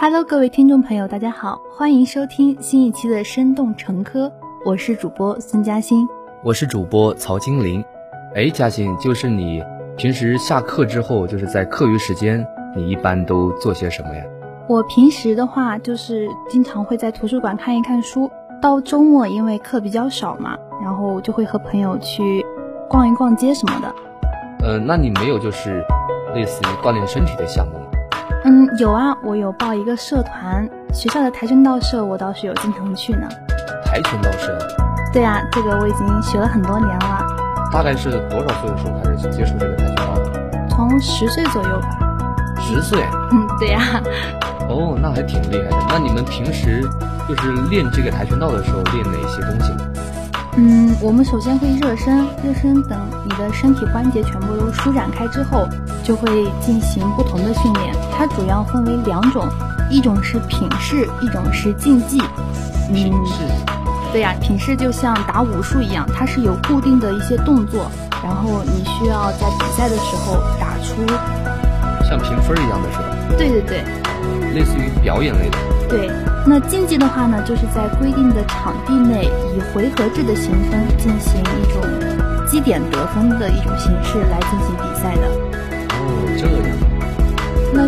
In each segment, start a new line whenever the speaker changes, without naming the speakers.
Hello，各位听众朋友，大家好，欢迎收听新一期的《生动成科》，我是主播孙嘉欣，
我是主播曹金玲。哎，嘉欣，就是你平时下课之后，就是在课余时间，你一般都做些什么呀？
我平时的话，就是经常会在图书馆看一看书。到周末，因为课比较少嘛，然后就会和朋友去逛一逛街什么的。
呃，那你没有就是类似于锻炼身体的项目吗？
嗯，有啊，我有报一个社团，学校的跆拳道社，我倒是有经常去呢。
跆拳道社？
对啊，这个我已经学了很多年了。
大概是多少岁的时候开始接触这个跆拳道的？
从十岁左右吧。
十岁？
嗯，对呀。
哦，那还挺厉害的。那你们平时就是练这个跆拳道的时候，练哪些东西呢？
嗯，我们首先会热身，热身等你的身体关节全部都舒展开之后，就会进行不同的训练。它主要分为两种，一种是品势，一种是竞技。
品势？
对呀，品势就像打武术一样，它是有固定的一些动作，然后你需要在比赛的时候打出。
像评分一样的是吧？
对对对。
类似于表演类的，
对。那竞技的话呢，就是在规定的场地内，以回合制的形分进行一种积点得分的一种形式来进行比赛的。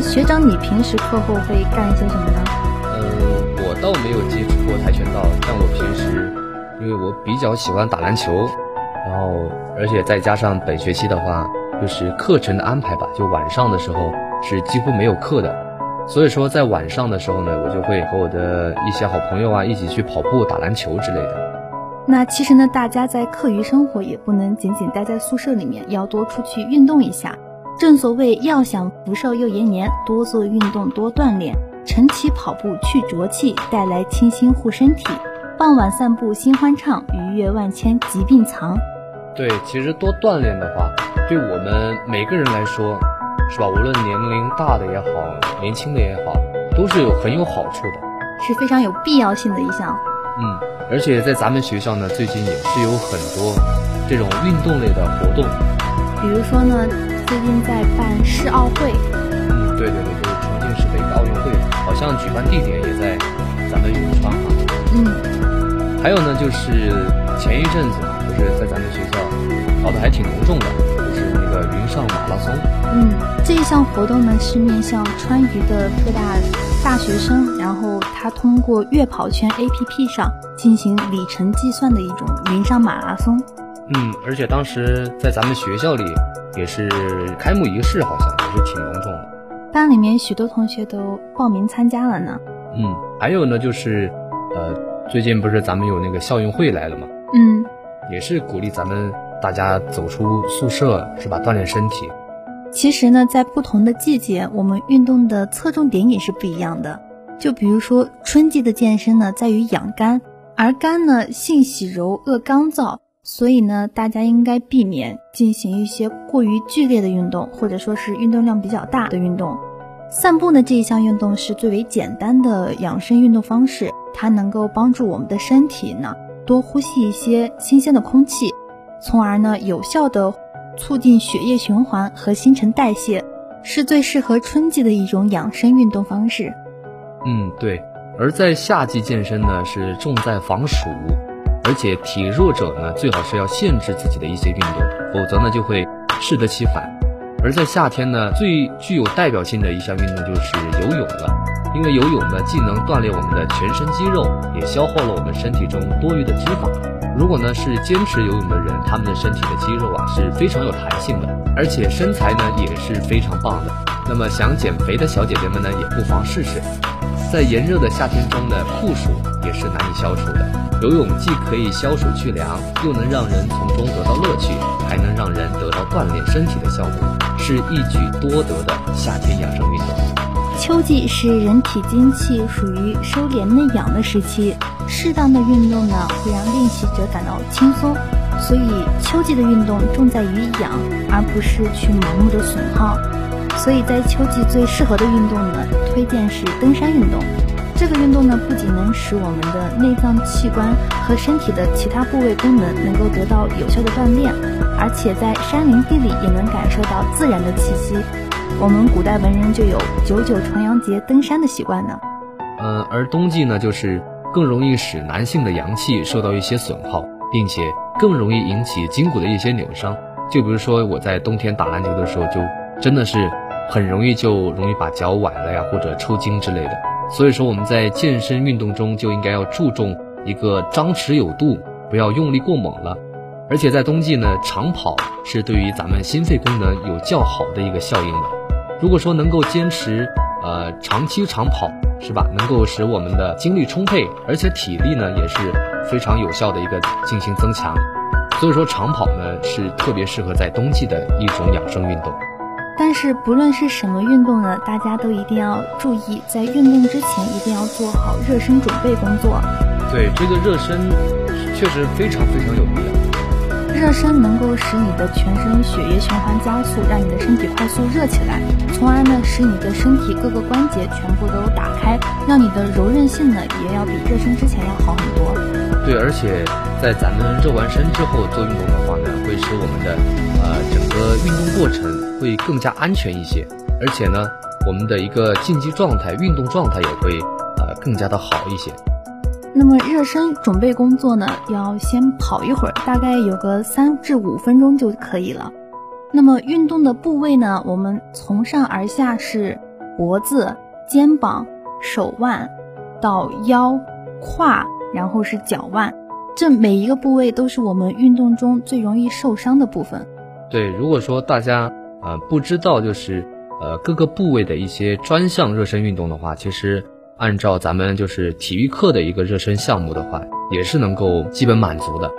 学长，你平时课后会干一些什么呢？
嗯，我倒没有接触过跆拳道，但我平时，因为我比较喜欢打篮球，然后而且再加上本学期的话，就是课程的安排吧，就晚上的时候是几乎没有课的。所以说，在晚上的时候呢，我就会和我的一些好朋友啊一起去跑步、打篮球之类的。
那其实呢，大家在课余生活也不能仅仅待在宿舍里面，要多出去运动一下。正所谓，要想福寿又延年，多做运动，多锻炼。晨起跑步去浊气，带来清新护身体；傍晚散步心欢畅，愉悦万千疾病藏。
对，其实多锻炼的话，对我们每个人来说。是吧？无论年龄大的也好，年轻的也好，都是有很有好处的，
是非常有必要性的一项。
嗯，而且在咱们学校呢，最近也是有很多这种运动类的活动。
比如说呢，最近在办世奥会。
嗯，对对对，就是重庆市的一个奥运会，好像举办地点也在咱们永川哈。
嗯。
还有呢，就是前一阵子嘛，不是在咱们学校搞得还挺隆重的，就是那个云上马拉松。
嗯。这一项活动呢，是面向川渝的各大大学生，然后他通过悦跑圈 APP 上进行里程计算的一种云上马拉松。
嗯，而且当时在咱们学校里也是开幕仪式，好像也是挺隆重的。
班里面许多同学都报名参加了呢。
嗯，还有呢，就是呃，最近不是咱们有那个校运会来了吗？
嗯，
也是鼓励咱们大家走出宿舍，是吧？锻炼身体。
其实呢，在不同的季节，我们运动的侧重点也是不一样的。就比如说春季的健身呢，在于养肝，而肝呢性喜柔，恶刚燥，所以呢，大家应该避免进行一些过于剧烈的运动，或者说是运动量比较大的运动。散步呢这一项运动是最为简单的养生运动方式，它能够帮助我们的身体呢多呼吸一些新鲜的空气，从而呢有效的。促进血液循环和新陈代谢，是最适合春季的一种养生运动方式。
嗯，对。而在夏季健身呢，是重在防暑，而且体弱者呢，最好是要限制自己的一些运动，否则呢就会适得其反。而在夏天呢，最具有代表性的一项运动就是游泳了，因为游泳呢，既能锻炼我们的全身肌肉，也消耗了我们身体中多余的脂肪。如果呢是坚持游泳的人，他们的身体的肌肉啊是非常有弹性的，而且身材呢也是非常棒的。那么想减肥的小姐姐们呢，也不妨试试。在炎热的夏天中呢，酷暑也是难以消除的。游泳既可以消暑去凉，又能让人从中得到乐趣，还能让人得到锻炼身体的效果，是一举多得的夏天养生运动。
秋季是人体精气属于收敛内养的时期，适当的运动呢会让练习者感到轻松，所以秋季的运动重在于养，而不是去盲目的损耗。所以在秋季最适合的运动呢，推荐是登山运动。这个运动呢不仅能使我们的内脏器官和身体的其他部位功能能够得到有效的锻炼，而且在山林地里也能感受到自然的气息。我们古代文人就有九九重阳节登山的习惯呢。
呃，而冬季呢，就是更容易使男性的阳气受到一些损耗，并且更容易引起筋骨的一些扭伤。就比如说我在冬天打篮球的时候，就真的是很容易就容易把脚崴了呀，或者抽筋之类的。所以说我们在健身运动中就应该要注重一个张弛有度，不要用力过猛了。而且在冬季呢，长跑是对于咱们心肺功能有较好的一个效应的。如果说能够坚持呃长期长跑，是吧？能够使我们的精力充沛，而且体力呢也是非常有效的一个进行增强。所以说长跑呢是特别适合在冬季的一种养生运动。
但是不论是什么运动呢，大家都一定要注意，在运动之前一定要做好热身准备工作。
对，这个热身确实非常非常有必要。
热身能够使你的全身血液循环加速，让你的身体快速热起来，从而呢使你的身体各个关节全部都打开，让你的柔韧性呢也要比热身之前要好很多。
对，而且在咱们热完身之后做运动的话呢，会使我们的呃整个运动过程会更加安全一些，而且呢我们的一个竞技状态、运动状态也会呃更加的好一些。
那么热身准备工作呢，要先跑一会儿，大概有个三至五分钟就可以了。那么运动的部位呢，我们从上而下是脖子、肩膀、手腕到腰、胯，然后是脚腕，这每一个部位都是我们运动中最容易受伤的部分。
对，如果说大家呃不知道就是呃各个部位的一些专项热身运动的话，其实。按照咱们就是体育课的一个热身项目的话，也是能够基本满足的。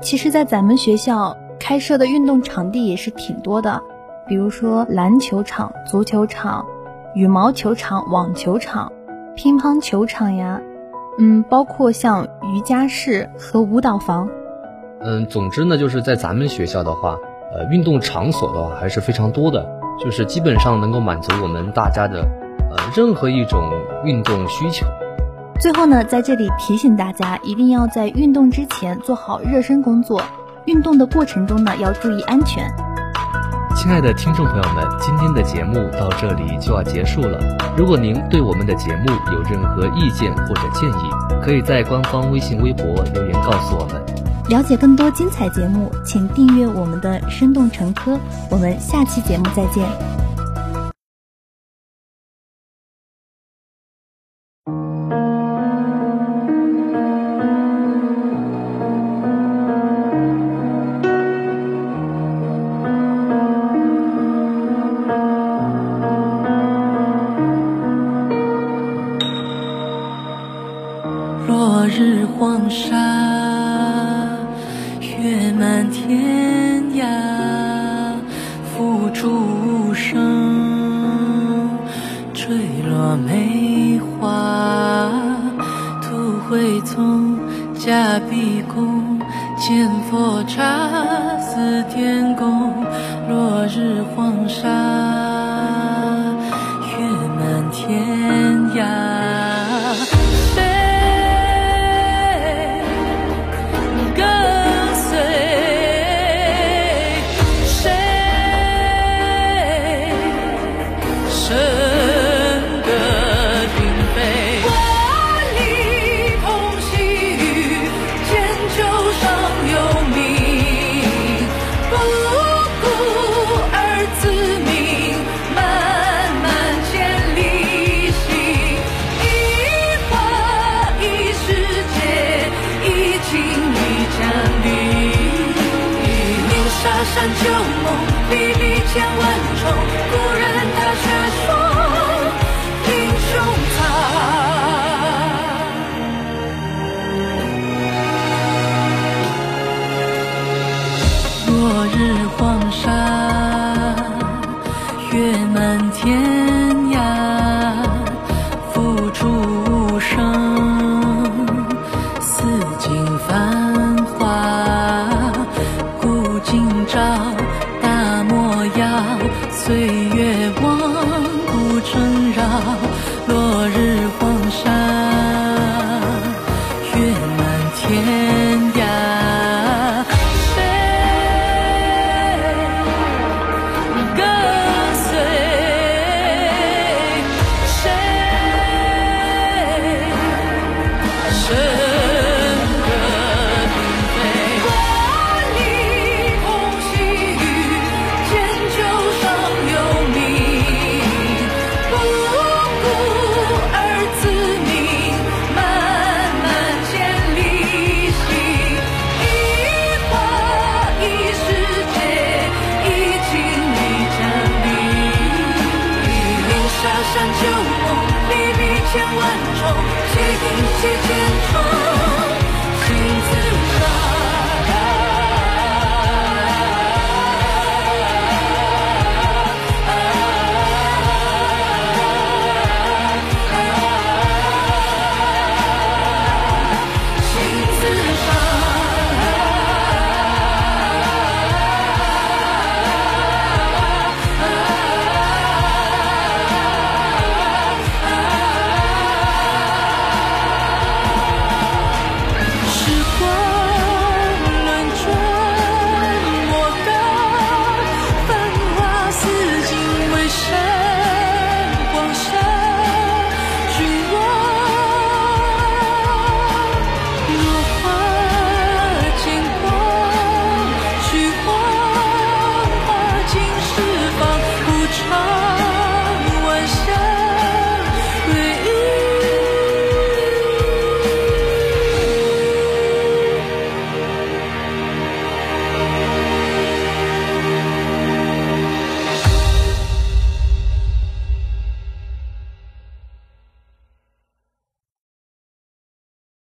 其实，在咱们学校开设的运动场地也是挺多的，比如说篮球场、足球场、羽毛球场、网球场、乒乓球场呀，嗯，包括像瑜伽室和舞蹈房。
嗯，总之呢，就是在咱们学校的话，呃，运动场所的话还是非常多的，就是基本上能够满足我们大家的。呃，任何一种运动需求。
最后呢，在这里提醒大家，一定要在运动之前做好热身工作。运动的过程中呢，要注意安全。
亲爱的听众朋友们，今天的节目到这里就要结束了。如果您对我们的节目有任何意见或者建议，可以在官方微信、微博留言告诉我们。
了解更多精彩节目，请订阅我们的生动成科。我们下期节目再见。
满天涯，付出无声，坠落梅花。土灰丛，假碧宫，见佛刹，似天宫。落日黄沙，月满天让我。